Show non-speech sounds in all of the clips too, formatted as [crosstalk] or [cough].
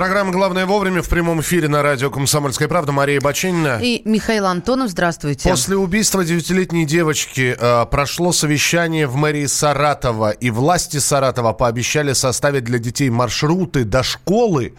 Программа «Главное вовремя» в прямом эфире на радио «Комсомольская правда». Мария Бачинина. И Михаил Антонов, здравствуйте. После убийства девятилетней девочки э, прошло совещание в мэрии Саратова. И власти Саратова пообещали составить для детей маршруты до школы,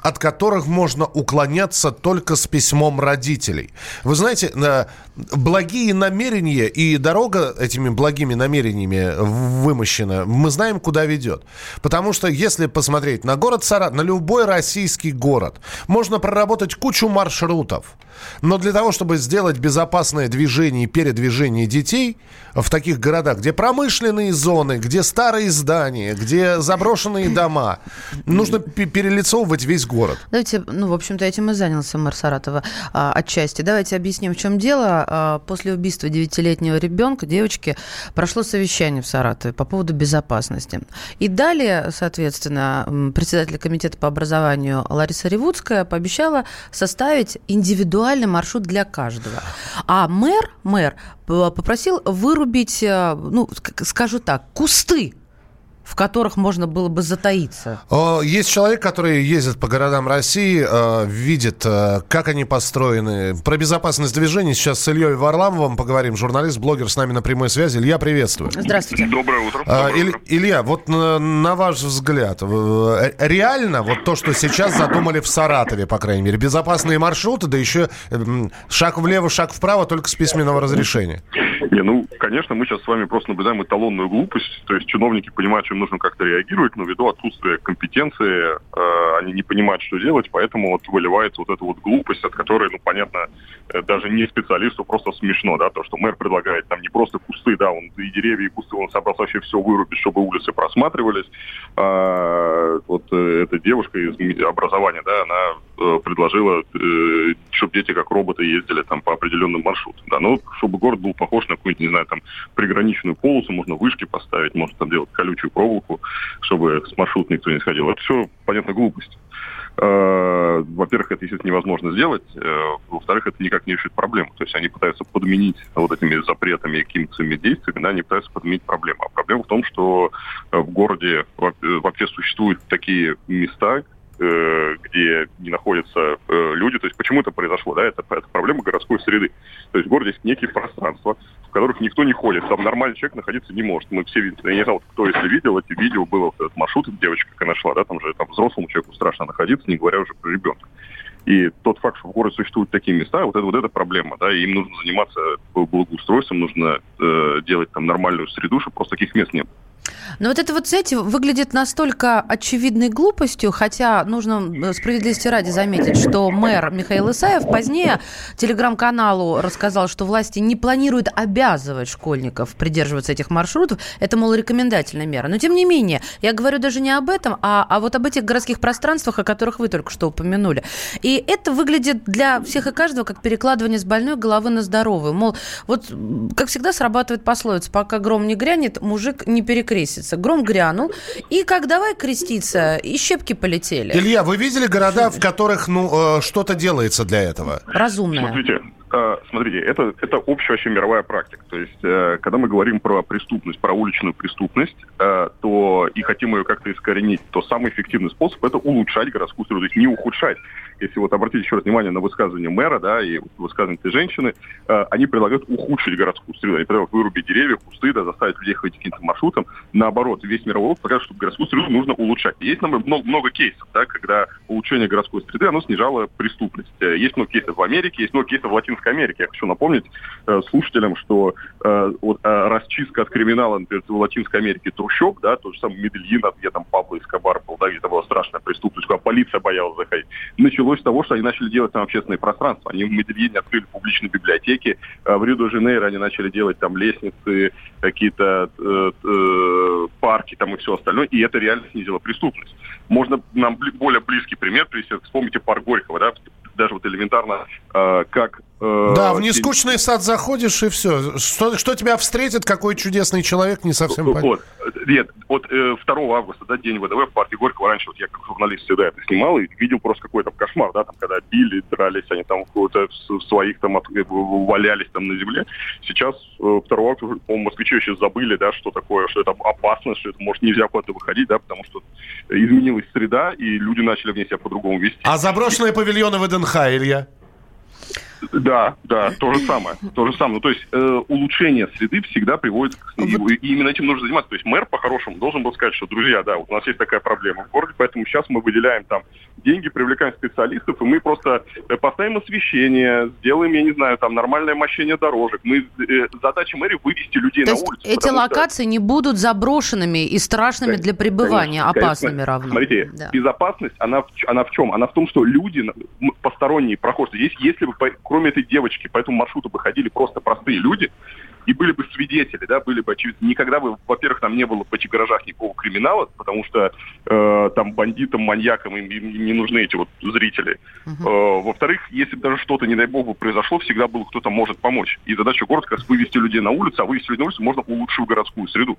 от которых можно уклоняться только с письмом родителей. Вы знаете, э, благие намерения и дорога этими благими намерениями вымощена, мы знаем, куда ведет. Потому что если посмотреть на город Саратов, на любой российский город, можно проработать кучу маршрутов. Но для того, чтобы сделать безопасное движение и передвижение детей в таких городах, где промышленные зоны, где старые здания, где заброшенные дома, нужно перелицовывать весь город. Давайте, ну, в общем-то, этим и занялся мэр Саратова а, отчасти. Давайте объясним, в чем дело. А, после убийства девятилетнего ребенка, девочки, прошло совещание в Саратове по поводу безопасности. И далее, соответственно, председатель комитета по образованию Лариса Ревудская пообещала составить индивидуальный маршрут для каждого. А мэр, мэр попросил вырубить, э, ну, скажу так, кусты в которых можно было бы затаиться? Есть человек, который ездит по городам России, э, видит, э, как они построены. Про безопасность движения сейчас с Ильей Варламовым поговорим. Журналист, блогер с нами на прямой связи. Илья, приветствую. Здравствуйте. Доброе утро. Доброе Иль, утро. Илья, вот на, на ваш взгляд, реально вот то, что сейчас задумали в Саратове, по крайней мере, безопасные маршруты, да еще шаг влево, шаг вправо, только с письменного разрешения? Не, ну, конечно, мы сейчас с вами просто наблюдаем эталонную глупость. То есть чиновники понимают, что им нужно как-то реагировать, но ввиду отсутствия компетенции э, они не понимают, что делать, поэтому вот выливается вот эта вот глупость, от которой, ну, понятно, э, даже не специалисту просто смешно, да, то, что мэр предлагает там не просто кусты, да, он и деревья, и кусты, он собрался вообще все вырубить, чтобы улицы просматривались. А, вот э, эта девушка из образования, да, она предложила, э, чтобы дети как роботы ездили там по определенным маршрутам, да, ну, чтобы город был похож на какую-нибудь, не знаю, там, приграничную полосу, можно вышки поставить, можно там делать колючую проволоку, чтобы с маршрута никто не сходил. Это все, понятно, глупость. Э, во-первых, это, естественно, невозможно сделать. Э, во-вторых, это никак не решит проблему. То есть они пытаются подменить вот этими запретами какими-то своими действиями, да, они пытаются подменить проблему. А проблема в том, что э, в городе вообще существуют такие места, Э, где не находятся э, люди. То есть почему это произошло? Да? Это, это проблема городской среды. То есть в городе есть некие пространства, в которых никто не ходит. Там нормальный человек находиться не может. Мы все видели, я не знал, кто если видел эти видео, было вот этот маршрут, девочка, как она шла, да, там же там взрослому человеку страшно находиться, не говоря уже про ребенка. И тот факт, что в городе существуют такие места, вот это вот эта проблема, да, им нужно заниматься благоустройством, нужно э, делать там нормальную среду, чтобы просто таких мест не было. Но вот это вот, знаете, выглядит настолько очевидной глупостью, хотя нужно справедливости ради заметить, что мэр Михаил Исаев позднее телеграм-каналу рассказал, что власти не планируют обязывать школьников придерживаться этих маршрутов. Это, мол, рекомендательная мера. Но, тем не менее, я говорю даже не об этом, а, а вот об этих городских пространствах, о которых вы только что упомянули. И это выглядит для всех и каждого как перекладывание с больной головы на здоровую. Мол, вот, как всегда, срабатывает пословица, пока гром не грянет, мужик не перекрестит креститься. Гром грянул, и как давай креститься, и щепки полетели. Илья, вы видели города, в которых ну, э, что-то делается для этого? Разумное. Смотрите, э, смотрите, это, это общая вообще мировая практика. То есть, э, когда мы говорим про преступность, про уличную преступность, то и хотим ее как-то искоренить, то самый эффективный способ это улучшать городскую среду, то есть не ухудшать если вот обратить еще раз внимание на высказывание мэра, да, и высказывание этой женщины, э, они предлагают ухудшить городскую среду. Они предлагают вырубить деревья, кусты, да, заставить людей ходить каким-то маршрутом. Наоборот, весь мировой опыт показывает, что городскую среду нужно улучшать. Есть нам много, много кейсов, да, когда улучшение городской среды, оно снижало преступность. Э, есть много кейсов в Америке, есть много кейсов в Латинской Америке. Я хочу напомнить э, слушателям, что э, вот, э, расчистка от криминала, например, в Латинской Америке трущоб, да, тот же самый Медельин, где там Пабло Эскобар был, да, где там была страшная преступность, куда полиция боялась заходить. Начало началось с того, что они начали делать там общественные пространства. Они в Медельине открыли публичные библиотеки, а в Рио-де-Жанейро они начали делать там лестницы, какие-то э, э, парки там и все остальное, и это реально снизило преступность. Можно нам более близкий пример привести, вспомните парк Горького, да, даже вот элементарно, э, как Э, да, в нескучный сад заходишь и все. Что, что тебя встретит, какой чудесный человек, не совсем понятно. Вот, нет, вот 2 августа, да, день ВДВ в парке Горького, раньше вот я как журналист всегда это снимал и видел просто какой-то кошмар, да, там, когда били, дрались, они там в своих там от, валялись там на земле. Сейчас 2 августа, по-моему, москвичи еще забыли, да, что такое, что это опасно, что это, может, нельзя куда-то выходить, да, потому что изменилась среда, и люди начали в ней себя по-другому вести. А заброшенные павильоны ВДНХ, Илья? Да, да, то же самое. То же самое. Ну, то есть э, улучшение среды всегда приводит к... И, и именно этим нужно заниматься. То есть мэр, по-хорошему, должен был сказать, что, друзья, да, вот у нас есть такая проблема в городе, поэтому сейчас мы выделяем там деньги, привлекаем специалистов, и мы просто э, поставим освещение, сделаем, я не знаю, там нормальное мощение дорожек. Мы, э, задача мэрии вывести людей То на улицу. эти локации что... не будут заброшенными и страшными конечно, для пребывания, конечно, опасными конечно. равно. Смотрите, да. безопасность, она, она в чем? Она в том, что люди, посторонние прохожие, здесь, если бы кроме этой девочки по этому маршруту бы ходили просто простые люди, и были бы свидетели, да, были бы очевидно. Никогда бы, во-первых, там не было в этих гаражах никакого криминала, потому что э, там бандитам, маньякам им, им не нужны эти вот зрители. Uh-huh. Э, во-вторых, если даже что-то, не дай бог, бы произошло, всегда был кто-то может помочь. И задача города как раз вывести людей на улицу, а вывести людей на улицу можно улучшив городскую среду.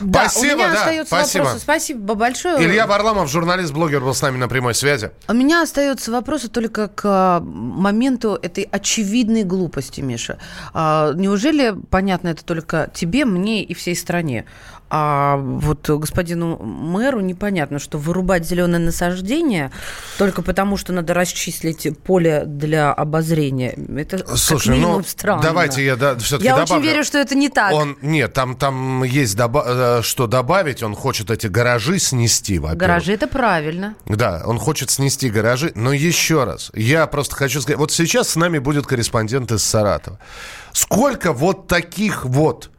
Да, спасибо, у меня да, остается спасибо. вопрос. Спасибо большое. Илья Варламов, журналист-блогер, был с нами на прямой связи. У меня остается вопросы только к а, моменту этой очевидной глупости, Миша. А, неужели понятно это только тебе, мне и всей стране? А вот господину мэру непонятно, что вырубать зеленое насаждение только потому, что надо расчислить поле для обозрения. Это Слушай, как ну, странно. давайте я да, все-таки Я добавлю. очень верю, что это не так. Он, нет, там, там есть доба- э, что добавить. Он хочет эти гаражи снести, во-первых. Гаражи – это правильно. Да, он хочет снести гаражи. Но еще раз, я просто хочу сказать. Вот сейчас с нами будет корреспондент из Саратова. Сколько вот таких вот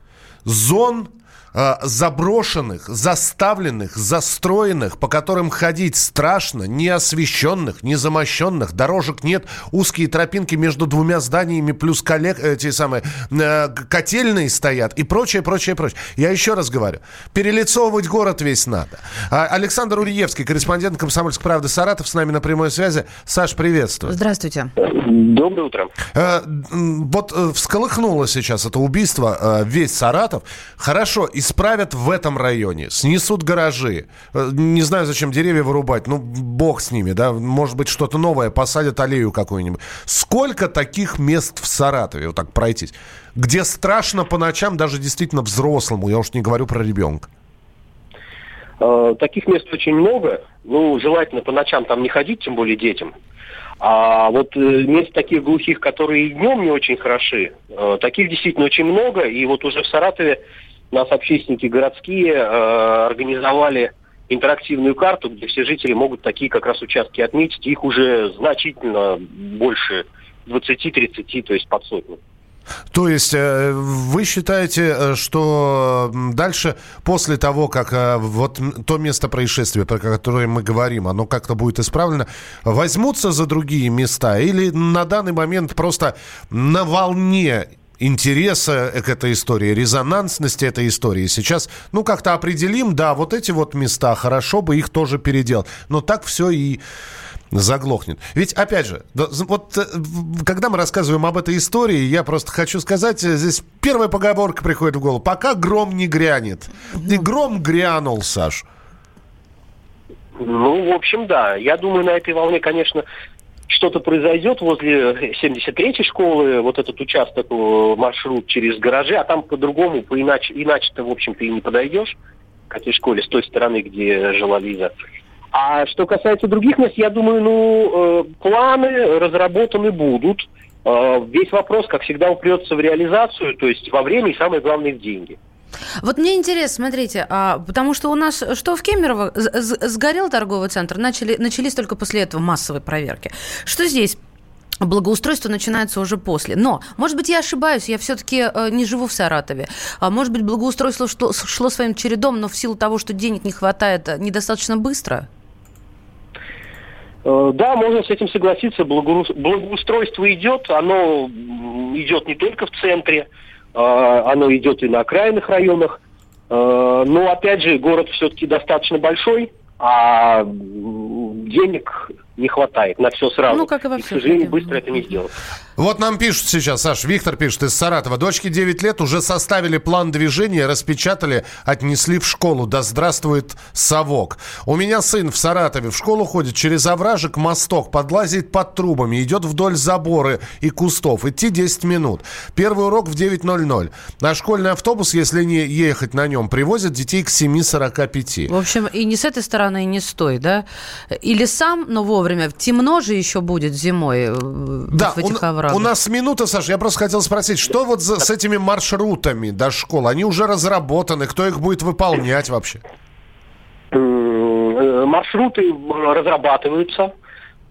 зон заброшенных, заставленных, застроенных, по которым ходить страшно, неосвещенных, незамощенных, дорожек нет, узкие тропинки между двумя зданиями, плюс коллег, эти самые э, котельные стоят и прочее, прочее, прочее. Я еще раз говорю, перелицовывать город весь надо. А, Александр Ульевский, корреспондент «Комсомольской правды» Саратов, с нами на прямой связи. Саш, приветствую. Здравствуйте. Доброе утро. Э, вот э, всколыхнуло сейчас это убийство э, весь Саратов. Хорошо, исправят в этом районе, снесут гаражи. Э, не знаю, зачем деревья вырубать, ну, бог с ними, да, может быть, что-то новое, посадят аллею какую-нибудь. Сколько таких мест в Саратове, вот так пройтись, где страшно по ночам даже действительно взрослому, я уж не говорю про ребенка? Э, таких мест очень много. Ну, желательно по ночам там не ходить, тем более детям. А вот э, мест таких глухих, которые и днем не очень хороши, таких действительно очень много. И вот уже в Саратове нас общественники городские э, организовали интерактивную карту, где все жители могут такие как раз участки отметить. Их уже значительно больше 20-30, то есть под сотню. То есть э, вы считаете, э, что дальше, после того, как э, вот то место происшествия, про которое мы говорим, оно как-то будет исправлено, возьмутся за другие места или на данный момент просто на волне интереса к этой истории, резонансности этой истории. Сейчас, ну, как-то определим, да, вот эти вот места, хорошо бы их тоже переделать. Но так все и заглохнет. Ведь, опять же, вот э, когда мы рассказываем об этой истории, я просто хочу сказать, э, здесь первая поговорка приходит в голову. Пока гром не грянет. И гром грянул, Саш. Ну, в общем, да. Я думаю, на этой волне, конечно, что-то произойдет возле 73-й школы, вот этот участок, э, маршрут через гаражи, а там по-другому, по-иначе, иначе-то, в общем-то, и не подойдешь к этой школе с той стороны, где жила Лиза. А что касается других мест, я думаю, ну, э, планы разработаны будут. Э, весь вопрос, как всегда, упрется в реализацию, то есть во время и, самое главное, в деньги. Вот мне интересно, смотрите, а, потому что у нас, что в Кемерово, сгорел торговый центр, начали, начались только после этого массовые проверки. Что здесь? Благоустройство начинается уже после. Но, может быть, я ошибаюсь, я все-таки э, не живу в Саратове. А может быть, благоустройство шло, шло своим чередом, но в силу того, что денег не хватает, э, недостаточно быстро? Э, да, можно с этим согласиться. Благоустройство идет, оно идет не только в центре, оно идет и на окраинных районах. А, но, опять же, город все-таки достаточно большой, а денег не хватает на все сразу. Ну, как и во к всех сожалению, быстро это не сделать. Вот нам пишут сейчас, Саш, Виктор пишет из Саратова. Дочке 9 лет уже составили план движения, распечатали, отнесли в школу. Да здравствует совок. У меня сын в Саратове в школу ходит через овражек, мосток, подлазит под трубами, идет вдоль забора и кустов. Идти 10 минут. Первый урок в 9.00. А школьный автобус, если не ехать на нем, привозит детей к 7.45. В общем, и не с этой стороны, и не с той, да? Или сам, но вовремя. Темно же еще будет зимой э, Да, в этих у, оврагах. у нас минута, Саша. Я просто хотел спросить, что вот за- с этими маршрутами до школы? Они уже разработаны, кто их будет выполнять вообще? М, э, Маршруты э, разрабатываются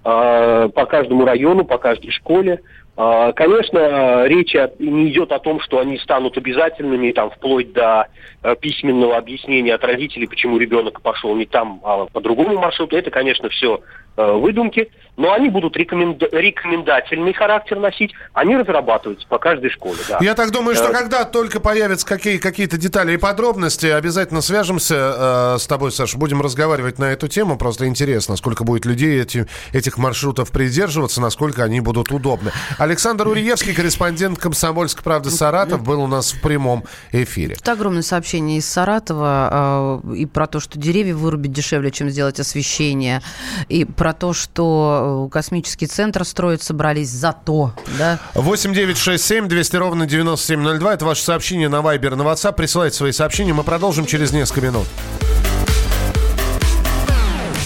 э, по каждому району, по каждой школе. Э, Конечно, речь не идет о том, что они станут обязательными, там, вплоть до э, письменного объяснения от родителей, почему ребенок пошел не там, а по другому маршруту. Это, конечно, все выдумки, но они будут рекоменда- рекомендательный характер носить. Они разрабатываются по каждой школе. Да. Я так думаю, что Э, когда только появятся какие, какие-то детали и подробности, обязательно свяжемся э, с тобой, Саша. Будем разговаривать на эту тему. Просто интересно, сколько будет людей эти, этих маршрутов придерживаться, насколько они будут удобны. Александр Уриевский, корреспондент «Комсомольской правды» Саратов, был у нас в прямом эфире. Это огромное сообщение из Саратова э, и про то, что деревья вырубить дешевле, чем сделать освещение, и про то, что космический центр строить собрались за то, да? 8 9 6 7 200 ровно 9702. Это ваше сообщение на Вайбер, на WhatsApp. Присылайте свои сообщения. Мы продолжим через несколько минут.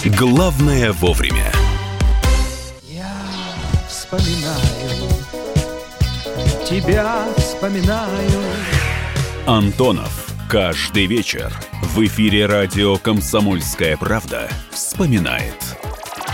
Главное вовремя. Я вспоминаю, тебя вспоминаю. Антонов. Каждый вечер в эфире радио «Комсомольская правда» вспоминает.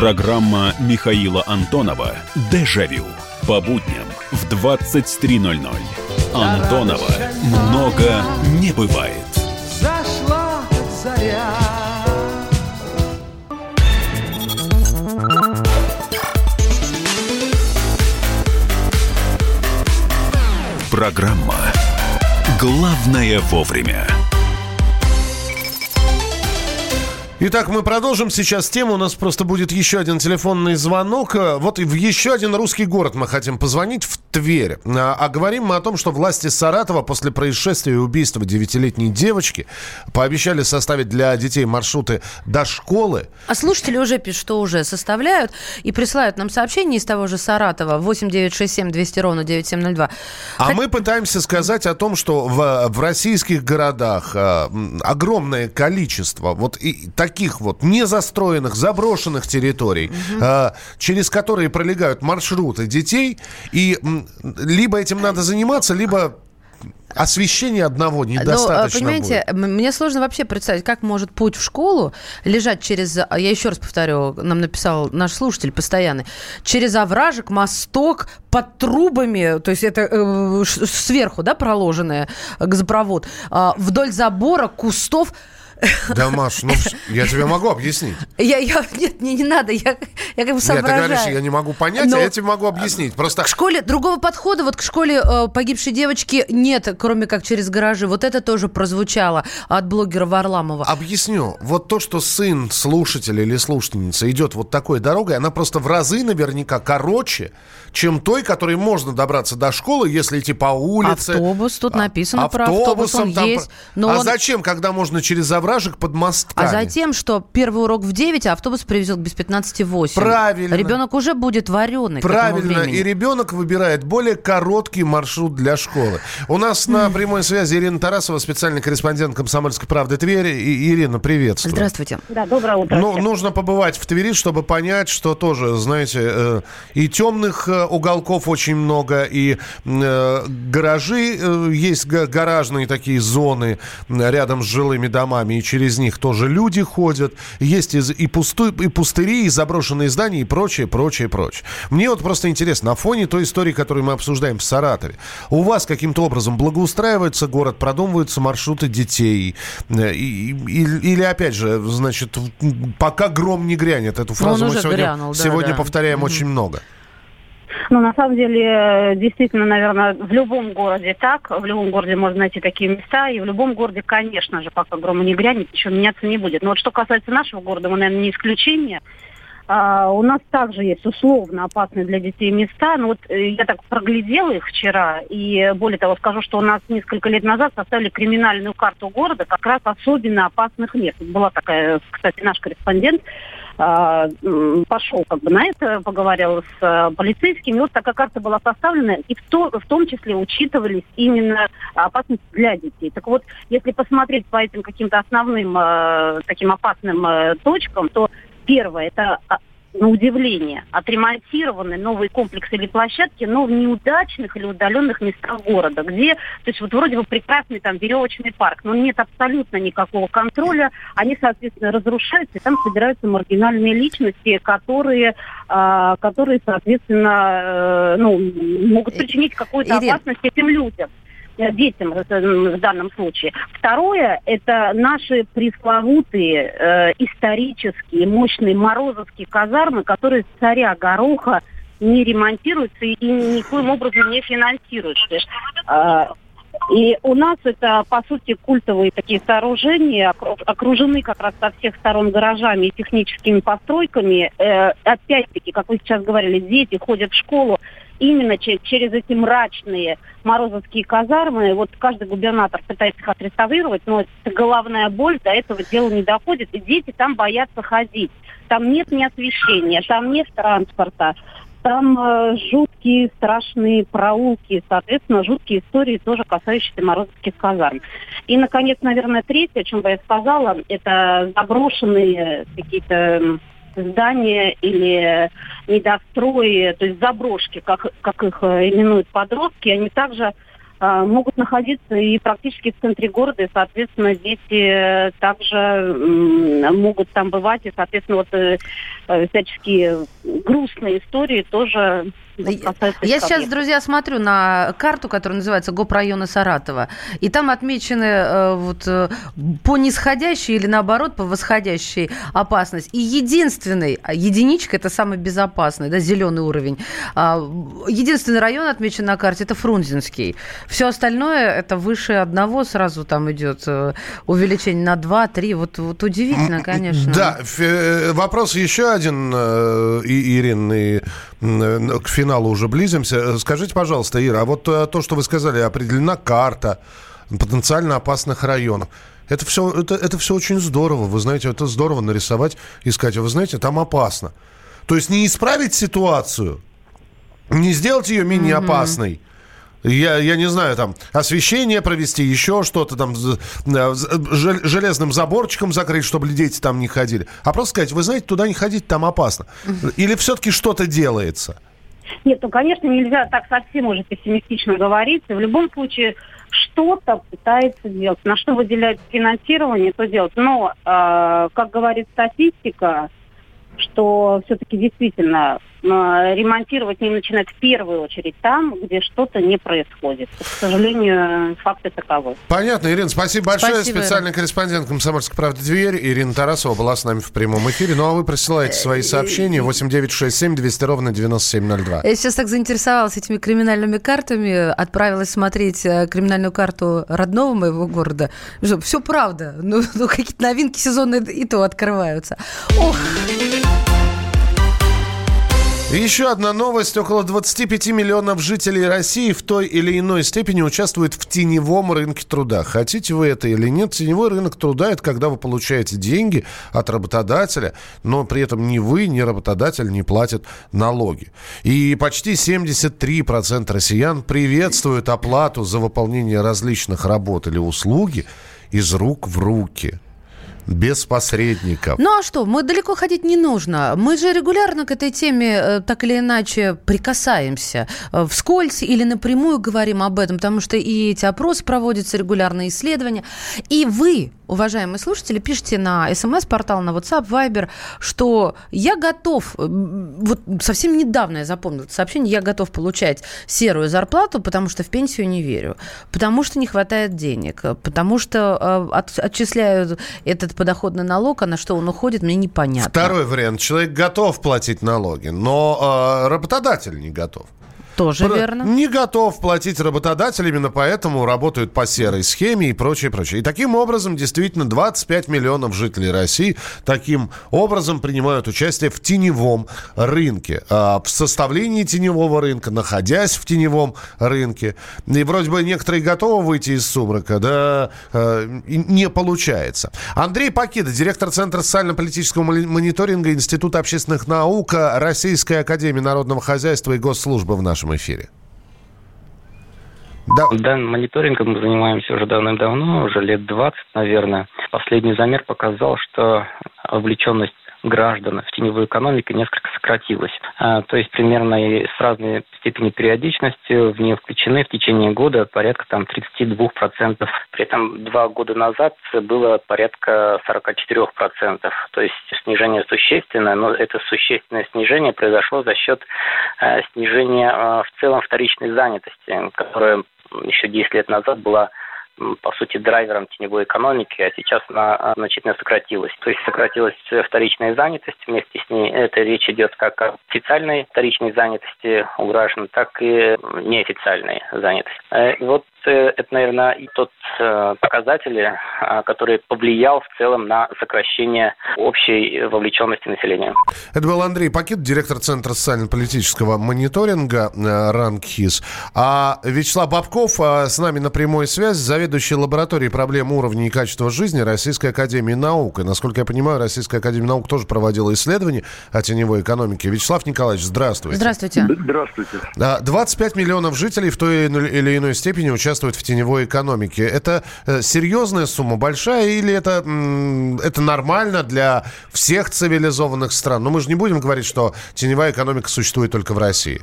Программа Михаила Антонова «Дежавю» по будням в 23.00. Антонова много не бывает. Зашла заря. Программа «Главное вовремя». Итак, мы продолжим сейчас тему. У нас просто будет еще один телефонный звонок. Э, Вот в еще один русский город мы хотим позвонить, в Тверь. А, а говорим мы о том, что власти Саратова после происшествия и убийства девятилетней девочки пообещали составить для детей маршруты до школы. А слушатели уже пишут, что уже составляют и присылают нам сообщение из того же Саратова 8 967 200 ровно 9702. А Хот- мы пытаемся сказать о том, что в, в российских городах м, огромное количество вот и таких вот незастроенных, заброшенных территорий, а, через которые пролегают маршруты детей, и м, либо этим надо заниматься, либо освещения одного Ну, недостаточно э, понимаете, будет. мне сложно вообще представить, как может путь в школу лежать через, а, я еще раз повторю, нам написал наш слушатель постоянный, через овражек, мосток, под трубами, то есть это э, сверху, да, проложенное газопровод, а, вдоль забора, кустов. Да, Маш, ну [laughs] я тебе могу объяснить. Я, я, нет, мне не надо, я, я как бы Нет, ты соображаю. говоришь, я не могу понять, Но- а я тебе могу объяснить. Просто К школе другого подхода, вот к школе э, погибшей девочки нет, кроме как через гаражи. Вот это тоже прозвучало от блогера Варламова. Объясню. Вот то, что сын слушателя или слушательница идет вот такой дорогой, она просто в разы наверняка короче, чем той, которой можно добраться до школы, если идти по улице. Автобус, тут А, написано про автобус, он там есть, про- но а он- зачем, когда можно через овражек под мостками? А затем, что первый урок в 9, а автобус привезет без 15,8. Правильно. Ребенок уже будет вареный. Правильно, и ребенок выбирает более короткий маршрут для школы. У нас на прямой связи Ирина Тарасова, специальный корреспондент «Комсомольской правды» Тверь. И, Ирина, приветствую. Здравствуйте. Да, доброе утро. Ну, нужно побывать в Твери, чтобы понять, что тоже, знаете, э, и темных э, уголков очень много, и э, гаражи, э, есть га- гаражные такие зоны рядом с жилыми домами, и через них тоже люди ходят. Есть и, и, пусты, и пустыри, и заброшенные здания, и прочее, прочее, прочее. Мне вот просто интересно, на фоне той истории, которую мы обсуждаем в Саратове, у вас каким-то образом благоустраивается город, продумываются маршруты детей, э, и- и- или, опять же, значит, пока гром не грянет, эту фразу Ну, он мы сегодня, грянул, да, сегодня да. повторяем очень много. Ну, на самом деле, э, действительно, наверное, в любом городе так. В любом городе можно найти такие места. И в любом городе, конечно же, пока грома не грянет, ничего меняться не будет. Но вот что касается нашего города, мы, наверное, не исключение. А, у нас также есть условно опасные для детей места. Но вот э, я так проглядела их вчера. И э, более того, скажу, что у нас несколько лет назад составили криминальную карту города как раз особенно опасных мест. Была такая, кстати, наш корреспондент пошел как бы на это, поговорил с а, полицейскими. Вот такая карта была составлена, и в, то- в том числе учитывались именно опасности для детей. Так вот, если посмотреть по этим каким-то основным а, таким опасным а, точкам, то первое, это а, на удивление, отремонтированы новые комплексы или площадки, но в неудачных или удаленных местах города, где, то есть вот вроде бы прекрасный там веревочный парк, но нет абсолютно никакого контроля, они, соответственно, разрушаются, и там собираются маргинальные личности, которые, а, которые соответственно, э, ну, могут причинить какую-то опасность этим людям. э, детям э, в данном случае. Второе, это наши пресловутые э, исторические мощные морозовские казармы, которые царя Гороха не ремонтируются и никоим образом не финансируются. А, И у нас это, по сути, культовые такие сооружения, окру- окружены как раз со всех сторон гаражами и техническими постройками. Э, опять-таки, как вы сейчас говорили, дети ходят в школу именно че- через эти мрачные морозовские казармы. Вот каждый губернатор пытается их отреставрировать, но это головная боль, до этого дела не доходит. И дети там боятся ходить. Там нет ни освещения, там нет транспорта. Там э, жуткие, страшные проулки, соответственно, жуткие истории, тоже касающиеся морозовских казарм. И, наконец, наверное, третье, о чем бы я сказала, это заброшенные какие-то здания или недострои, то есть заброшки, как, как их э, именуют подростки, они также э, могут находиться и практически в центре города, и, соответственно, дети э, также могут там бывать, и, соответственно, вот э, э, всяческие грустные истории тоже Я сейчас, друзья, смотрю на карту, которая называется ГОП района Саратова, и там отмечены э, вот по нисходящей или наоборот по восходящей опасность. И единственный, а единичка это самый безопасный, да, зеленый уровень. А, единственный район отмечен на карте это Фрунзенский. Все остальное это выше одного сразу там идет э, увеличение на 2-3. Вот, вот удивительно, конечно. Да, э, вопрос еще один, э, и- Ирин, и э, к финалу уже близимся. Скажите, пожалуйста, Ира, а вот то, что вы сказали, определена карта потенциально опасных районов. Это все, это, это все очень здорово. Вы знаете, это здорово нарисовать и сказать, «А вы знаете, там опасно. То есть не исправить ситуацию, не сделать ее менее опасной. Я, я не знаю, там, освещение провести, еще что-то там, э, железным заборчиком закрыть, чтобы дети там не ходили. А просто сказать, вы знаете, туда не ходить, там опасно. Или все-таки что-то делается? Нет, ну, конечно, нельзя так совсем уже пессимистично говорить. В любом случае, что-то пытается делать. На что выделяется финансирование, то делать. Но, э, как говорит статистика, что все-таки действительно э, ремонтировать не начинать в первую очередь там, где что-то не происходит. К сожалению, факты таковы. Понятно, Ирина, спасибо большое. Спасибо, Специальный корреспондент «Комсомольской правды» Тверь Ирина Тарасова была с нами в прямом эфире. Ну, а вы присылаете свои сообщения 8967 200 ровно 9702. Я сейчас так заинтересовалась этими криминальными картами, отправилась смотреть э, криминальную карту родного моего города. Все правда. Ну, [laughs] ну, какие-то новинки сезонные и то открываются. Ох, Еще одна новость. Около 25 миллионов жителей России в той или иной степени участвуют в теневом рынке труда. Хотите вы это или нет, теневой рынок труда – это когда вы получаете деньги от работодателя, но при этом ни вы, ни работодатель не платят налоги. И почти 73% россиян приветствуют оплату за выполнение различных работ или услуги из рук в руки. Без посредников. Ну а что, мы далеко ходить не нужно. Мы же регулярно к этой теме э, так или иначе прикасаемся. Э, Вскользь или напрямую говорим об этом, потому что и эти опросы проводятся, регулярные исследования. И вы, уважаемые слушатели, пишите на смс-портал, на WhatsApp, Viber, что я готов, э, вот совсем недавно я запомнила это сообщение, я готов получать серую зарплату, потому что в пенсию не верю, потому что не хватает денег, потому что э, от- отчисляют этот подоходный налог, а на что он уходит, мне непонятно. Второй вариант. Человек готов платить налоги, но э, работодатель не готов. Тоже Про- верно. Не готов платить работодатель, именно поэтому работают по серой схеме и прочее, прочее. И таким образом, действительно, 25 миллионов жителей России таким образом принимают участие в теневом рынке. А, В составлении теневого рынка, находясь в теневом рынке. И вроде бы некоторые готовы выйти из сумрака, да э, не получается. Андрей Пакида, директор Центра социально-политического мони- мониторинга Института общественных наук Российской Академии народного хозяйства и госслужбы в нашем эфире. Да. Данным мониторингом мы занимаемся уже давным-давно, уже лет 20, наверное. Последний замер показал, что вовлеченность граждан в теневую экономику несколько сократилась. А, то есть примерно с разной степенью периодичности в нее включены в течение года порядка там 32%. При этом два года назад было порядка 44%. То есть снижение существенное, но это существенное снижение произошло за счет э, снижения э, в целом вторичной занятости, которая еще 10 лет назад была по сути, драйвером теневой экономики, а сейчас она а, значительно сократилась. То есть сократилась э, вторичная занятость, вместе с ней это речь идет как о официальной вторичной занятости у граждан, так и неофициальной занятости. Э, Вот э, это, наверное, и тот э, показатель, э, который повлиял в целом на сокращение общей вовлеченности населения. Это был Андрей Пакет, директор Центра социально-политического мониторинга э, РАНКХИС. А Вячеслав Бабков э, с нами на прямой связи, заведующий лабораторией проблем уровня и качества жизни Российской Академии Наук. И, насколько я понимаю, Российская Академия Наук тоже проводила исследования о теневой экономике. Вячеслав Николаевич, здравствуйте. Здравствуйте. Здравствуйте. Да, 25 миллионов жителей в той или иной степени участвуют в теневой экономике. Это э, серьезная сумма, большая, или это, это нормально для всех цивилизованных стран? Но мы же не будем говорить, что теневая экономика существует только в России.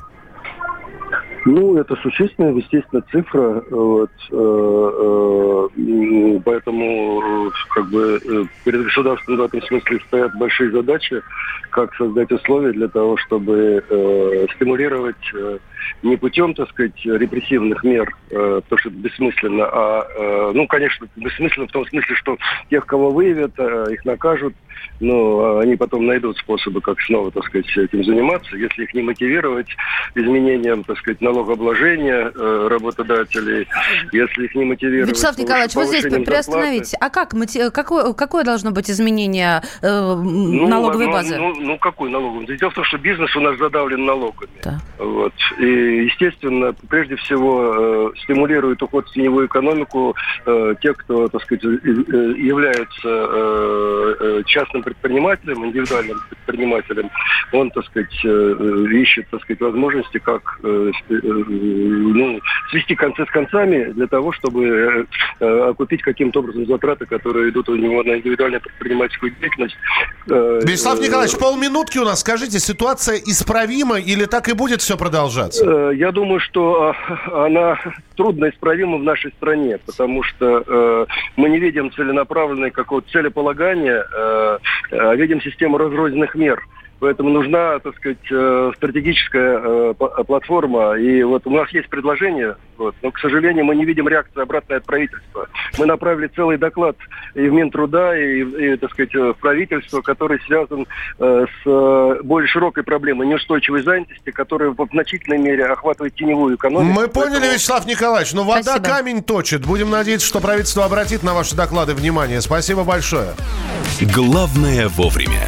Ну, это существенная, естественно, цифра. Вот, э, э, поэтому, э, как бы, перед государством в этом смысле стоят большие задачи, как создать условия для того, чтобы э, стимулировать э, не путем, так сказать, репрессивных мер, э, то, что это бессмысленно, а, э, ну, конечно, бессмысленно в том смысле, что тех, кого выявят, э, их накажут, но они потом найдут способы, как снова, так сказать, этим заниматься, если их не мотивировать изменением, так сказать, налогообложения э, работодателей, если их не мотивировать... Вячеслав Николаевич, вот здесь приостановитесь. А как, какое, какое должно быть изменение э, Ну, налоговой ну, базы? Ну, ну, какой налоговый? Дело в том, что бизнес у нас задавлен налогами. Вот. И, естественно, прежде всего, э, стимулирует уход в теневую экономику э, те, кто, так сказать, э, э, является э, частным предпринимателем, индивидуальным предпринимателем. Он, так сказать, ищет, так сказать, возможности, как ну, свести концы с концами для того, чтобы э, э, окупить каким-то образом затраты, которые идут у него на индивидуальную предпринимательскую деятельность. Э, Вячеслав Николаевич, полминутки у нас. Скажите, ситуация исправима или так и будет все продолжаться? Я думаю, что а, она трудно исправима в нашей стране, потому что мы не видим целенаправленной какого-то целеполагания, а видим систему разрозненных мер. Поэтому нужна, так сказать, э, стратегическая э, п- платформа. И вот у нас есть предложение, вот, но, к сожалению, мы не видим реакции обратной от правительства. Мы направили целый доклад и в Минтруда, и, и, так сказать, э, в правительство, который связан э, с э, более широкой проблемой неустойчивой занятости, которая в значительной мере охватывает теневую экономику. Мы поняли, Вячеслав Николаевич, но вода Спасибо. камень точит. Будем надеяться, что правительство обратит на ваши доклады внимание. Спасибо большое. Главное вовремя.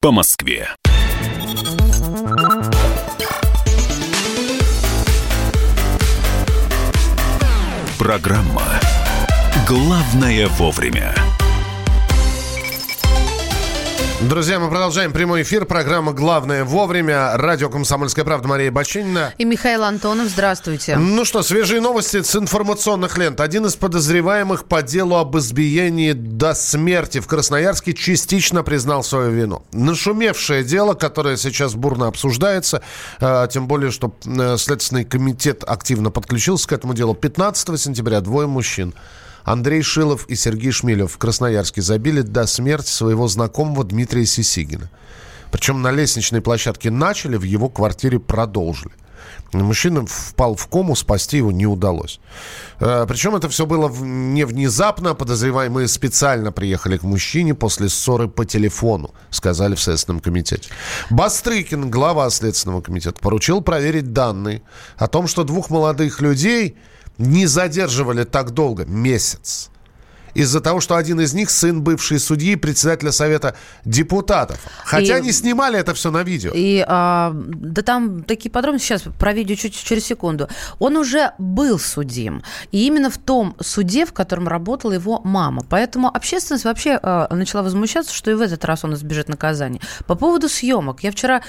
по Москве. Программа «Главное вовремя». Друзья, мы продолжаем прямой эфир. Программа «Главное вовремя». Радио «Комсомольская правда» Мария Бачинина. И Михаил Антонов, здравствуйте. Ну что, свежие новости с информационных лент. Один из подозреваемых по делу об избиении до смерти в Красноярске частично признал свою вину. Нашумевшее дело, которое сейчас бурно обсуждается, э, тем более, что э, Следственный комитет активно подключился к этому делу. 15 сентября двое мужчин Андрей Шилов и Сергей Шмелев в Красноярске забили до смерти своего знакомого Дмитрия Сисигина. Причем на лестничной площадке начали, в его квартире продолжили. Мужчина впал в кому, спасти его не удалось. Э, Причем это все было не внезапно. Подозреваемые специально приехали к мужчине после ссоры по телефону, сказали в Следственном комитете. Бастрыкин, глава Следственного комитета, поручил проверить данные о том, что двух молодых людей не задерживали так долго, месяц. Из-за того, что один из них сын бывшей судьи, председателя Совета депутатов. Хотя И- они снимали это все на видео. И а, да там такие подробности сейчас про видео чуть через секунду. Он уже был судим. И именно в том суде, в котором работала его мама. Поэтому общественность вообще а, начала возмущаться, что и в этот раз он избежит наказания. По поводу съемок. Я вчера...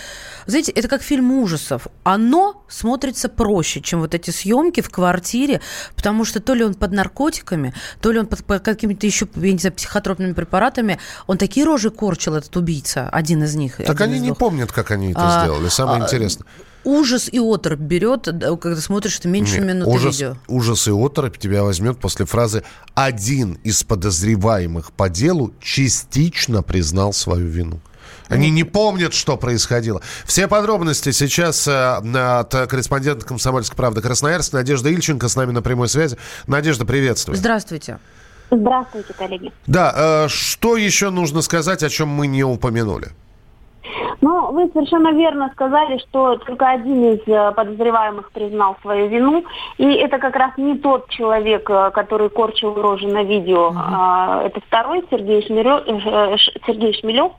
Знаете, это как фильм ужасов. Оно смотрится проще, чем вот эти съемки в квартире, потому что то ли он под наркотиками, то ли он под, под какими-то еще, я не знаю, психотропными препаратами. Он такие рожи корчил, этот убийца, один из них. Так они не двух. помнят, как они это А, сделали. Самое а, интересное. Ужас и отрыв берет, да, когда смотришь это меньше Не, минуты ужас, видео. ужас и оторопь тебя возьмет после фразы «один из подозреваемых по делу частично признал свою вину». Они не помнят, что происходило. Все подробности сейчас э, от корреспондента «Комсомольской правды» Красноярск. Надежда Ильченко с нами на прямой связи. Надежда, приветствую. Здравствуйте. Здравствуйте, коллеги. Да, э, что еще нужно сказать, о чем мы не упомянули? Ну, вы совершенно верно сказали, что только один из э, подозреваемых признал свою вину. И это как раз не тот человек, э, который корчил рожи на видео. А, Это второй Сергей, Шмирё- э, Ш- Сергей Шмелев.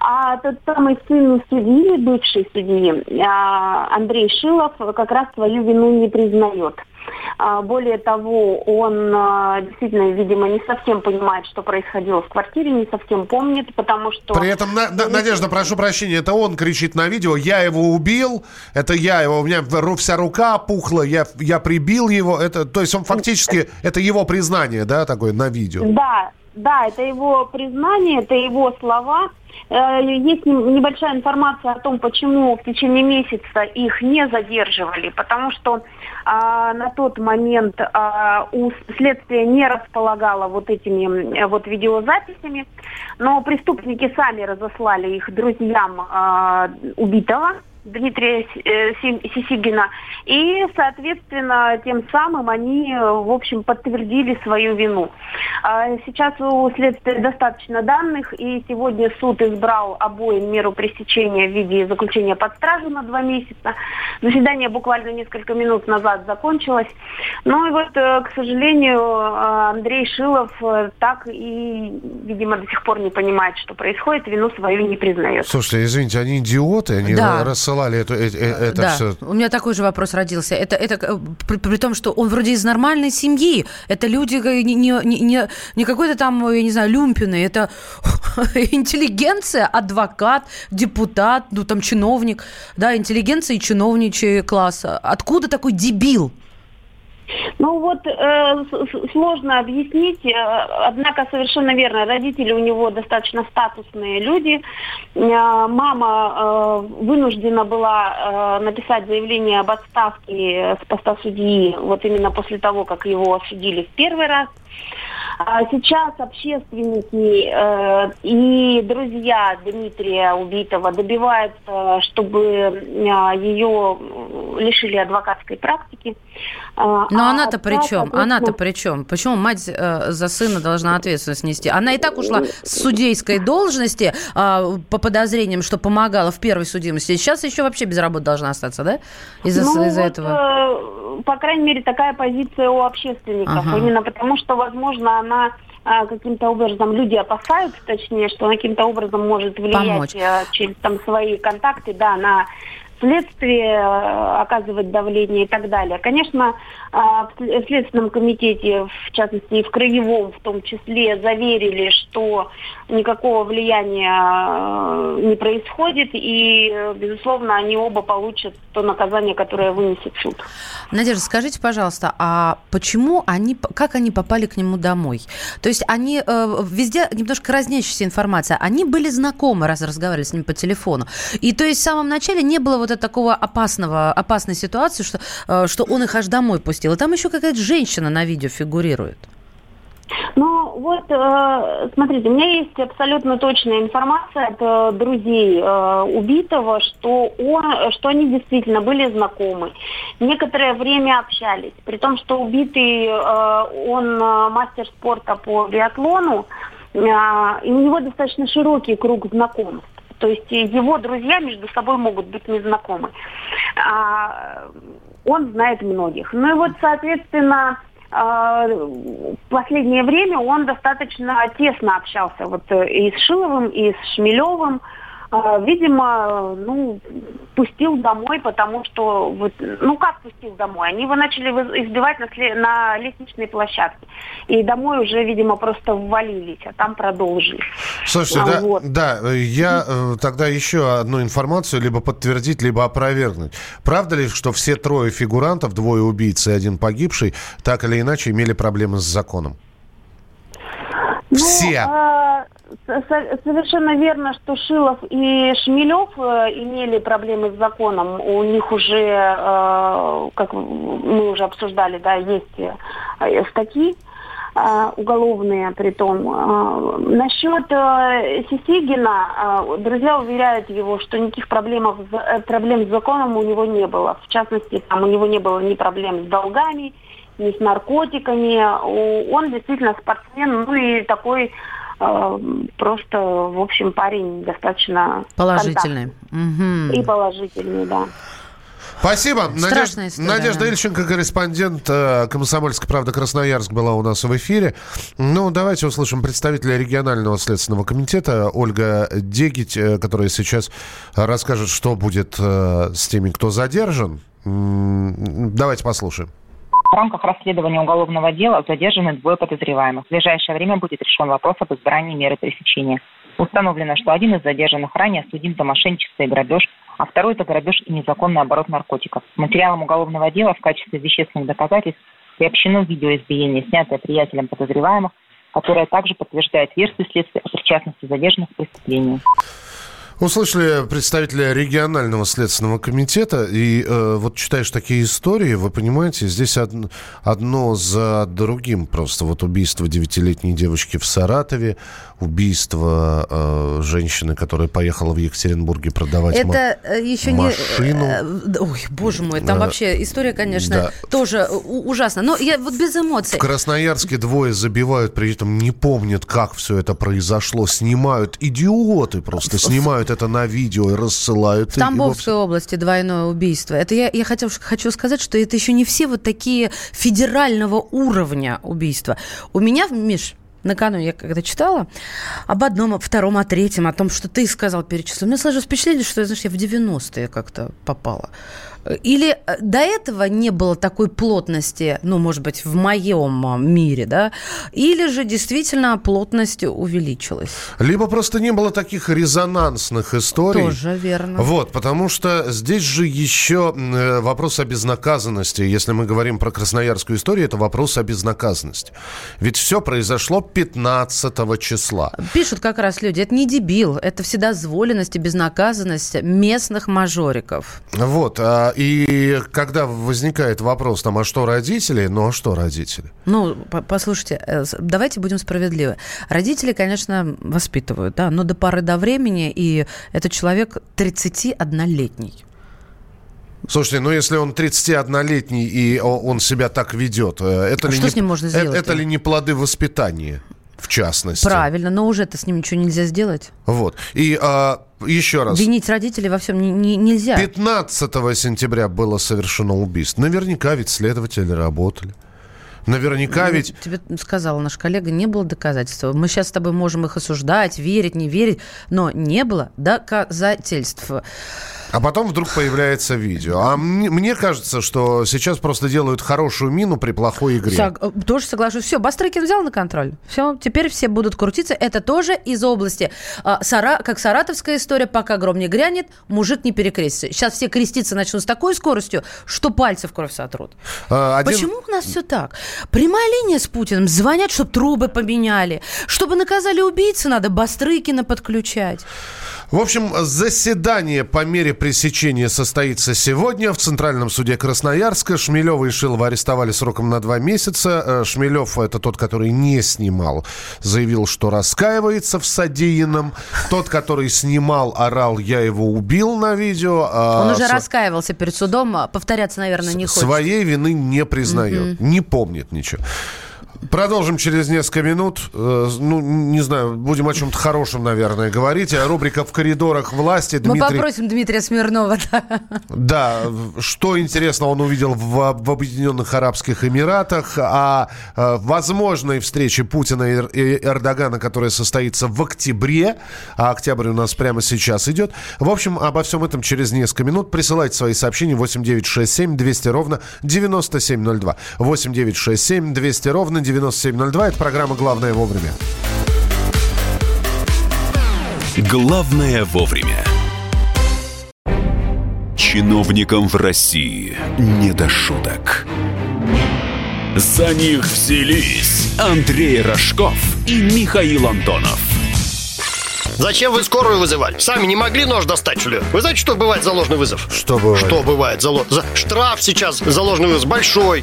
А тот самый сын судьи, бывший судьи, Андрей Шилов, как раз свою вину не признает. А, Более того, он а, действительно, видимо, не совсем понимает, что происходило в квартире, не совсем помнит, потому что... При этом, На- На- Надежда, прошу прощения, это он кричит на видео, я его убил, это я его, у меня вся рука опухла, я, я прибил его, это, то есть он фактически, это его признание, да, такое на видео. Да, да, это его признание, это его слова. Э, Есть небольшая информация о том, почему в течение месяца их не задерживали, потому что а, на тот момент а, у следствия не располагало вот этими э, вот видеозаписями, но преступники сами разослали их друзьям а, убитого. Дмитрия э, Си- Сисигина. И, соответственно, тем самым они, в общем, подтвердили свою вину. А Сейчас у следствия достаточно данных, и сегодня суд избрал обоим меру пресечения в виде заключения под стражу на два месяца. Заседание буквально несколько минут назад закончилось. Ну и вот, э, к сожалению, э, Андрей Шилов так и, видимо, до сих пор не понимает, что происходит, вину свою не признает. Слушайте, извините, они идиоты, они Да. рассылали эту- э- э- это да, все. у меня такой же вопрос родился. Это, это э, при, при том, что он вроде из нормальной семьи. Это люди не, не, не- не, не какой-то там, я не знаю, люмпины. Это [laughs] интеллигенция, адвокат, депутат, ну там чиновник. Да, интеллигенция и чиновничий класс. Откуда такой дебил? Ну вот э, сложно объяснить, э, однако совершенно верно, родители у него достаточно статусные люди. Э, мама э, вынуждена была э, написать заявление об отставке с поста судьи вот именно после того, как его осудили в первый раз. А сейчас общественники э, и друзья Дмитрия убитого добиваются, чтобы э, ее лишили адвокатской практики. А, Но а она-то при чем? Она-то при чем? Почему мать э, за сына должна ответственность нести? Она и так ушла с судейской должности э, по подозрениям, что помогала в первой судимости. Сейчас еще вообще без работы должна остаться, да? Из-за ну, из-за вот, этого. э, по крайней мере, такая позиция у общественников. Ага. Именно потому, что, возможно, она а, каким-то образом, люди опасаются, точнее, что она каким-то образом может влиять Помочь. э, через там свои контакты, да, на следствие, э, оказывать давление и так далее. Конечно, а, в след- в Следственном комитете, в частности, и в Краевом в том числе, заверили, что никакого влияния э, не происходит, и, э, безусловно, они оба получат то наказание, которое вынесет суд. Надежда, скажите, пожалуйста, а почему они, как они попали к нему домой? То есть они везде немножко разнящаяся информация. Они были знакомы, раз разговаривали с ним по телефону. И то есть в самом начале не было вот этого такого опасного, опасной ситуации, что, э, что он их аж домой пустил. И там еще какая-то женщина на видео фигурирует. Ну, вот, э, смотрите, у меня есть абсолютно точная информация от э, друзей убитого, что, он, что они действительно были знакомы. Некоторое время общались. При том, что убитый, он мастер спорта по биатлону, и у него достаточно широкий круг знакомств. То есть его друзья между собой могут быть незнакомы. А, он знает многих. Ну и вот, соответственно, а, в последнее время он достаточно тесно общался вот э, и с Шиловым, и с Шмелевым. А, Видимо, ну, пустил домой, потому что, вот, ну как пустил домой? Они его начали избивать на, на лестничной площадке. И домой уже, видимо, просто ввалились, а там продолжили. Слушайте, А, да, вот. да, я э, тогда еще одну информацию либо подтвердить, либо опровергнуть. Правда ли, что все трое фигурантов, двое убийц и один погибший, так или иначе имели проблемы с законом? Ну, Все. со- совершенно верно, что Шилов и Шмелев э, имели проблемы с законом. У них уже, э, как мы уже обсуждали, да, есть э, статьи уголовные при том. Насчет Сисигина, друзья уверяют его, что никаких проблем, проблем с законом у него не было. В частности, там у него не было ни проблем с долгами, ни с наркотиками. Он действительно спортсмен, ну и такой э, просто, в общем, парень достаточно Положительный. контактный Мгм. и положительный, да. Спасибо. Страшная Надежда, история, Надежда да. Ильченко, корреспондент э, «Комсомольской правды» Красноярск, была у нас в эфире. Ну, давайте услышим представителя регионального следственного комитета Ольга Дегить, э, которая сейчас расскажет, что будет э, с теми, кто задержан. М, Давайте послушаем. В рамках расследования уголовного дела задержаны двое подозреваемых. В ближайшее время будет решен вопрос об избрании меры пресечения. Установлено, что один из задержанных ранее судим за мошенничество и грабеж, а второй за грабеж и незаконный оборот наркотиков. Материалом уголовного дела в качестве вещественных доказательств приобщено видео избиения, снятое приятелем подозреваемых, которое также подтверждает версию следствия о причастности задержанных к преступлению. Услышали представителя регионального следственного комитета, и э, вот читаешь такие истории, вы понимаете, здесь од- одно за другим просто. Вот убийство девятилетней девочки в Саратове, убийство э, женщины, которая поехала в Екатеринбурге продавать Это э, еще машину. не... э, да, Ой, боже мой, там Э, вообще история, конечно, да. тоже ужасна. Но я вот без эмоций. В Красноярске двое забивают, при этом не помнят, как все это произошло. Снимают, идиоты просто снимают это на видео и рассылают. В И- и Тамбовской области двойное убийство. Это я, я хотел, хочу сказать, что это еще не все вот такие федерального уровня убийства. У меня, Миш, накануне я когда читала об одном, о втором, о третьем, о том, что ты сказал, перечислил, у меня сложилось впечатление, что, знаешь, я в 90-е как-то попала. Или э, до этого не было такой плотности, ну, может быть, в моем а, мире, да, или же действительно плотность увеличилась. Либо просто не было таких резонансных историй. Тоже верно. Вот, потому что здесь же еще э, вопрос о безнаказанности. Если мы говорим про красноярскую историю, это вопрос о безнаказанности. Ведь все произошло 15 числа. Пишут как раз люди, это не дебил, это вседозволенность и безнаказанность местных мажориков. Вот, а, И когда возникает вопрос, там, а что родители? Ну, а что родители? Ну, по- послушайте, э, давайте будем справедливы. Родители, конечно, воспитывают, да, но до поры до времени, и этот человек 31-летний. Слушайте, ну если он 31-летний и он себя так ведет, э, это А ли что не, с ним можно э, сделать-то? Это ли не плоды воспитания, в частности? Правильно, но уже-то с ним ничего нельзя сделать. Вот. И а, еще раз. Винить родителей во всем не- не- нельзя. 15 сентября было совершено убийство. Наверняка ведь следователи работали. Наверняка Ну, ведь... Тебе сказала наш коллега, не было доказательств. Мы сейчас с тобой можем их осуждать, верить, не верить, но не было доказательств. А потом вдруг появляется видео. А мне, мне кажется, что сейчас просто делают хорошую мину при плохой игре. Сог- э, тоже соглашусь. Все, Бастрыкин взял на контроль. Все, теперь все будут крутиться. Это тоже из области. а, Сара, как саратовская история, пока гром не грянет, мужик не перекрестится. Сейчас все креститься начнут с такой скоростью, что пальцы в кровь сотрут. А, один- Почему у нас все так? Прямая линия с Путиным. Звонят, чтобы трубы поменяли. Чтобы наказали убийцы, надо Бастрыкина подключать. В общем, заседание по мере пресечения состоится сегодня в Центральном суде Красноярска. Шмелева и Шилова арестовали сроком на два месяца. Э, Шмелев, это тот, который не снимал, заявил, что раскаивается в содеянном. Тот, который снимал, орал, я его убил на видео. а Он уже с- раскаивался перед судом. Повторяться, наверное, не хочет. Своей вины не признает, Мгм. не помнит ничего. Продолжим через несколько минут. Э, Ну, не знаю, будем о чем-то хорошем, наверное, говорить. А Рубрика «В коридорах власти». Мы Дмитрий... попросим Дмитрия Смирнова. [laughs] да. Да, что интересно он увидел в, в Объединенных Арабских Эмиратах, о э, возможной встрече Путина и Эрдогана, которая состоится в октябре, а октябрь у нас прямо сейчас идет. В общем, обо всем этом через несколько минут. Присылайте свои сообщения 8967 200 ровно 9702. 8967 200 ровно 9702. Это программа «Главное вовремя». Главное вовремя. Чиновникам в России не до шуток. За них взялись Андрей Рожков и Михаил Антонов. Зачем вы скорую вызывали? Сами не могли нож достать, что ли? Вы знаете, что бывает за ложный вызов? Что бывает? Что бывает за, ло- за- Штраф сейчас за ложный вызов большой.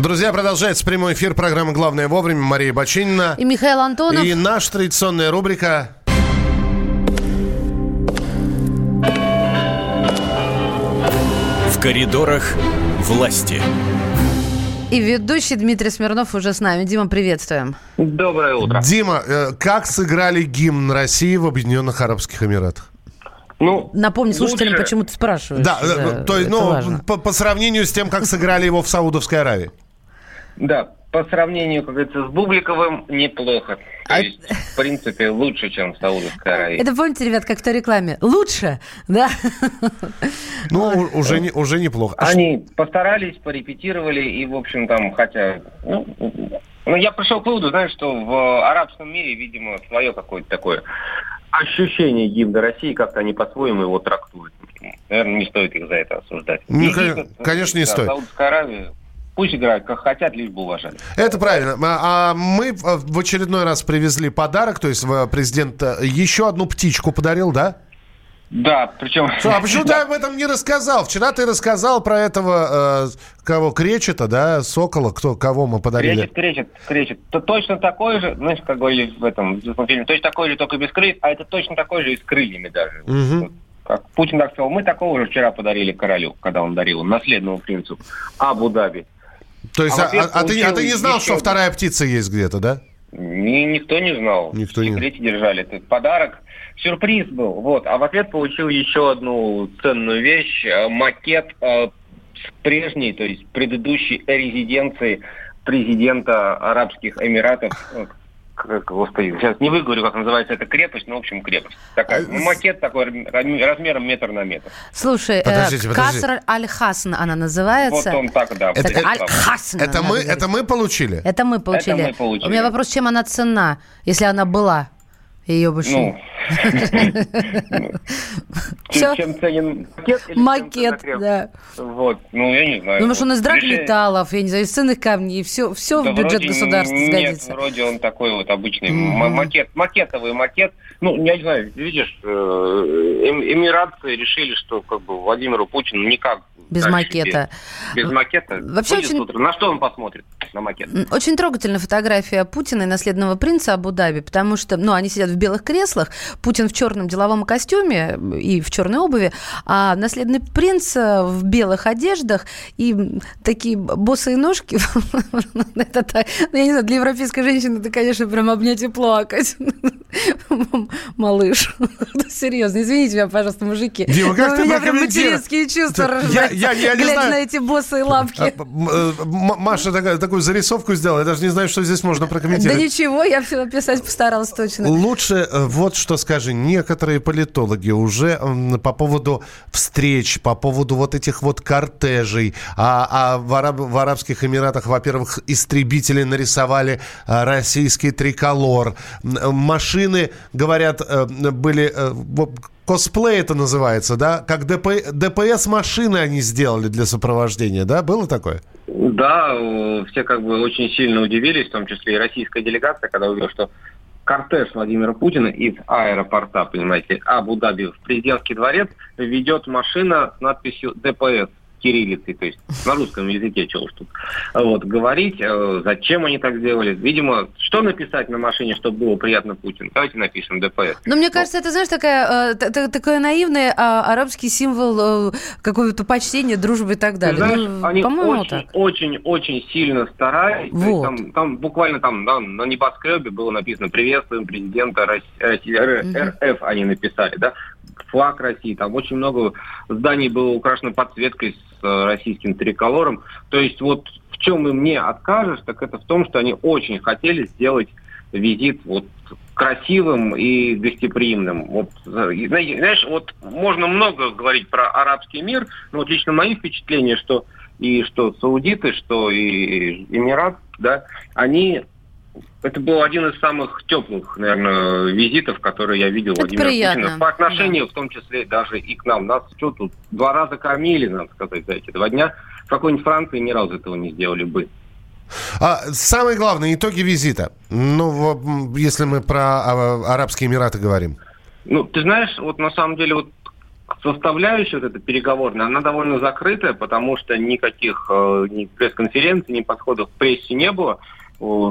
Друзья, продолжается прямой эфир программы «Главное вовремя». Мария Бочинина. И Михаил Антонов. И наша традиционная рубрика В коридорах власти. И ведущий Дмитрий Смирнов уже с нами. Дима, приветствуем. Доброе утро. Дима, э, как сыграли гимн России в Объединенных Арабских Эмиратах? Ну, Напомни слушателям, лучше- почему ты спрашиваешь. Да, э, то есть, ну, важно. по, по сравнению с тем, как сыграли его в Саудовской Аравии. Да, по сравнению, как говорится, с Бубликовым неплохо. То А есть, в принципе, лучше, чем в Саудовской Аравии. Это помните, ребят, как в той рекламе? Лучше, да? Ну, уже, не, уже неплохо. А Они постарались, порепетировали, и, в общем, там, хотя... Ну, ну, я пришел к выводу, знаешь, что в арабском мире, видимо, свое какое-то такое ощущение гимна России, как-то они по-своему его трактуют. Наверное, не стоит их за это осуждать. Ну, И конечно, не да, стоит. Саудовская Аравия, пусть играют как хотят, лишь бы уважали. Это правильно. А, а мы в очередной раз привезли подарок, то есть э, президент э, еще одну птичку подарил, да? Да, причем... А почему [laughs] ты об этом не рассказал? Вчера ты рассказал про этого, э, кого, Кречета, да, Сокола, кто, кого мы подарили. Кречет, кречет, кречет. То точно такой же, знаешь, как говорили в этом известном фильме, точно такой же, только без крыльев, а это точно такой же и с крыльями даже. Мгм. Как Путин так сказал, мы такого же вчера подарили королю, когда он дарил наследному принцу Абу-Даби. То есть, А а, а- ты, а ты не знал, что вторая птица есть где-то, да? Ни, никто не знал. Никто не- секрете держали. Это подарок. Сюрприз был. Вот. А в ответ получил еще одну ценную вещь. э, Макет э, с прежней, то есть предыдущей резиденции президента Арабских Эмиратов. Э, господи, сейчас не выговорю, как называется эта крепость, но, в общем, крепость. Такая, ну, макет такой размером метр на метр. Слушай, э, Подождите, подождите. Каср Аль-Хасн она называется. Вот он так, да. Так, вот Аль-Хасн. Это мы, это мы получили? Это мы получили. мы получили. У меня вопрос, чем она ценна, если она была? Ее больше. Ну, [laughs] чем, ценен макет? Макет, да. Вот, ну, я не знаю. Ну, может, он из драгметаллов, я не знаю, из ценных камней, все, все в бюджет государства Нет, сгодится. вроде он такой вот обычный макет, макетовый макет. Ну, я не знаю, видишь, э, эм- эмиратцы решили, что как бы Владимиру Путину никак Без макета. Без, без макета. Вообще Будет очень- утро. На что он посмотрит? На макет. Очень трогательная фотография Путина и наследного принца Абу-Даби, потому что, ну, они сидят в белых креслах, Путин в черном деловом костюме и в черной обуви, а наследный принц э, в белых одеждах и такие босые ножки. [laughs] Это так, ну, я не знаю, для европейской женщины это, конечно, прям обнять и плакать. [laughs] Малыш. [laughs] Серьезно, извините меня, пожалуйста, мужики. Дима, как ты У меня прям прокомментируешь? материнские чувства рождаются, глядя на эти босые лапки. А, э, Маша такую зарисовку сделала. Я даже не знаю, что здесь можно Да прокомментировать. ничего, я все описать постаралась точно. Лучше э, вот что скажи. Некоторые политологи уже по поводу встреч, по поводу вот этих вот кортежей, а, а в, Араб- в Арабских Эмиратах, во-первых, истребители нарисовали а, российский триколор. Э, Машины, говорят, э, были... э, Косплей это называется, да? Как ДП, ДПС машины они сделали для сопровождения, да? Было такое? Да, все как бы очень сильно удивились, в том числе и российская делегация, когда увидела, что кортеж Владимира Путина из аэропорта, понимаете, Абу-Даби в президентский дворец ведет машина с надписью ДПС кириллицей, то есть на русском языке, чего уж тут вот, говорить, э, зачем они так сделали. Видимо, что написать на машине, чтобы было приятно Путину? Давайте напишем ДПС. Но мне кажется, это, знаешь, такая, э, такой наивный а, арабский символ э, какого-то почтения, дружбы и так далее. знаешь, Ну, они по-моему, очень, так. очень, очень сильно старались. Вот. Там, там буквально там да, на небоскребе было написано «Приветствуем президента Рос- России-. РФ», они написали, да, флаг России. Там очень много зданий было украшено подсветкой с э, российским триколором. То есть вот в чем и мне откажешь, так это в том, что они очень хотели сделать визит вот красивым и гостеприимным. Вот, э, знаешь, вот можно много говорить про арабский мир, но вот лично мои впечатления, что и что саудиты, что и Эмират, да, они это был один из самых теплых, наверное, визитов, которые я видел Это Владимира приятно, Путина. По отношению, в том числе, даже и к нам. Нас что тут, два раза кормили, надо сказать, за эти два дня. В какой-нибудь Франции ни разу этого не сделали бы. А, самые главные итоги визита. Ну, если мы про а, Арабские Эмираты говорим. Ну, ты знаешь, вот на самом деле вот составляющая вот эта переговорная, она довольно закрытая, потому что никаких э, ни пресс-конференций, ни подходов к прессе не было.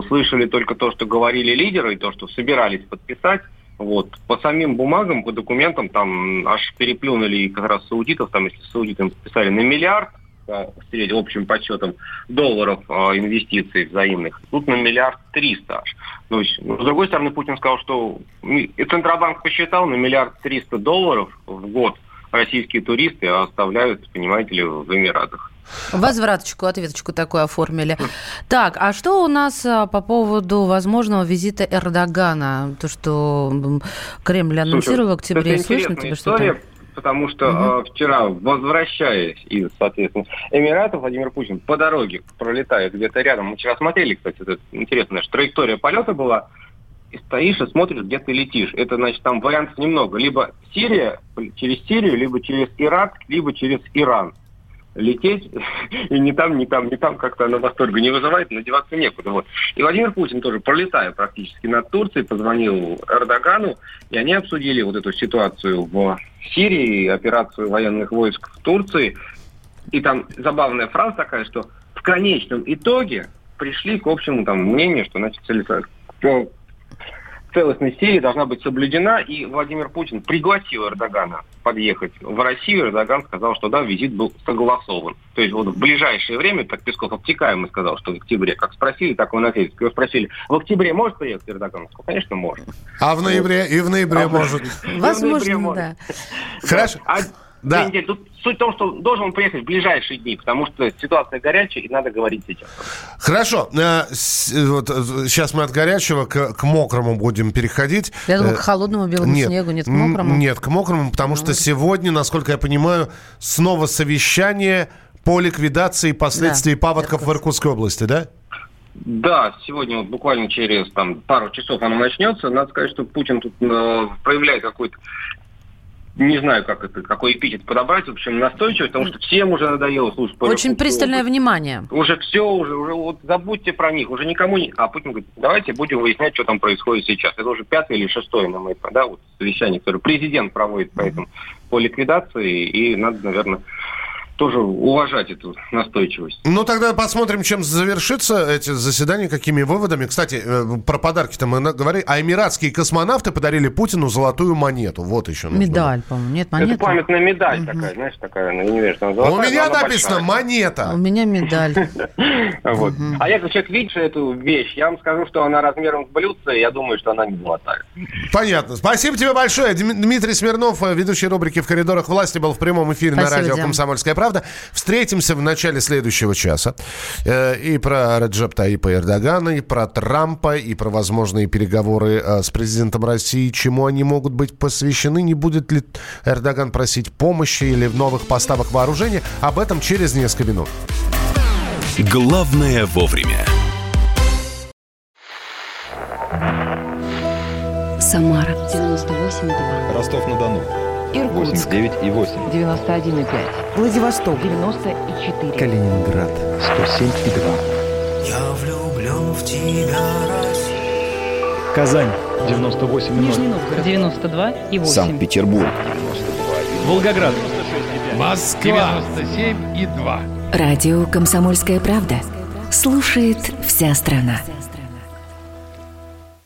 Слышали только то, что говорили лидеры, и то, что собирались подписать. Вот. По самим бумагам, по документам, там аж переплюнули как раз саудитов, там, если саудитам подписали на миллиард, по общим подсчетам долларов э, инвестиций взаимных. Тут на миллиард триста аж. То есть, ну, с другой стороны, Путин сказал, что ну, и Центробанк посчитал на миллиард триста долларов в год российские туристы оставляют, понимаете ли, в Эмиратах. Возвраточку, ответочку такую оформили. Так, а что у нас а, по поводу возможного визита Эрдогана? То, что Кремль анонсировал в октябре. это Слышно тебе что-то? потому что э, вчера, возвращаясь из, соответственно, Эмиратов, Владимир Путин по дороге пролетает где-то рядом. Мы вчера смотрели, кстати, это интересная же траектория полета была. И стоишь и смотришь, где ты летишь. Это, значит, там вариантов немного. Либо Сирия, через Сирию, либо через Ирак, либо через Иран. Лететь [laughs] и ни там, ни там, ни там как-то на восторга не вызывает, но деваться некуда. Вот. И Владимир Путин тоже, пролетая практически над Турцией, позвонил Эрдогану, и они обсудили вот эту ситуацию в Сирии, операцию военных войск в Турции. И там забавная фраза такая, что в конечном итоге пришли к общему там мнению, что значит целесо- целостность Сирии должна быть соблюдена, и Владимир Путин пригласил Эрдогана подъехать в Россию. Эрдоган сказал, что да, визит был согласован. То есть вот в ближайшее время, так Песков обтекаемо сказал, что в октябре, как спросили, так он ответил. Его спросили, в октябре может приехать Эрдоган? Сказал, конечно, может. А в ноябре? И в ноябре А, может. Возможно, да. Хорошо. Да. две недели. Тут суть в том, что должен он приехать в ближайшие дни, потому что ситуация горячая, и надо говорить сейчас. Хорошо. Э, с- э, вот, э, сейчас мы от горячего к, к мокрому будем переходить. Я думаю, Э, к холодному белому нет, снегу, нет, к мокрому. Нет, к мокрому, потому что сегодня, насколько я понимаю, снова совещание по ликвидации последствий Да, паводков в Иркутской области, да? Да, сегодня вот буквально через там, пару часов оно начнется. Надо сказать, что Путин тут э, проявляет какой-то не знаю, как это, какой эпитет подобрать, в общем, настойчивость, потому что всем уже надоело слушать. по Очень Иркутской пристальное внимание. Уже все, уже, уже вот забудьте про них, уже никому не... А Путин говорит, давайте будем выяснять, что там происходит сейчас. Это уже пятое или шестое, на взгляд, да, вот совещание, которое президент проводит по этому, по ликвидации, и надо, наверное, тоже уважать эту настойчивость. Ну, тогда посмотрим, чем завершится эти заседания, какими выводами. Кстати, э, про подарки-то мы на- говорили. А эмиратские космонавты подарили Путину золотую монету. Вот еще. нужно. Медаль, по-моему. Нет, монета. Это памятная медаль такая, знаешь, такая, ну, не знаю, У меня написано монета. У меня медаль. [laughs] Вот. А я как человек, видишь эту вещь, я вам скажу, что она размером с блюдце, я думаю, что она не золотая. Понятно. Спасибо тебе большое. Дми- Дмитрий Смирнов, ведущий рубрики «В коридорах власти», был в прямом эфире на радио. «Комсомольская правда». Встретимся в начале следующего часа. Э, И про Реджеп Таипа Эрдогана, и про Трампа, и про возможные переговоры э, с президентом России. Чему они могут быть посвящены? Не будет ли Эрдоган просить помощи или новых поставок вооружения? Об этом через несколько минут. Главное вовремя. Самара 98,2. Ростов-на-Дону. Иркутск 89,8. 91,5. Владивосток 94. Калининград. 107,2. Я влюблен в тебя, Россия. Казань. 98,0. Нижний Новгород 92 и 8. Санкт-Петербург. Волгоград. Москва. 97 и 2. Радио «Комсомольская правда». Слушает вся страна.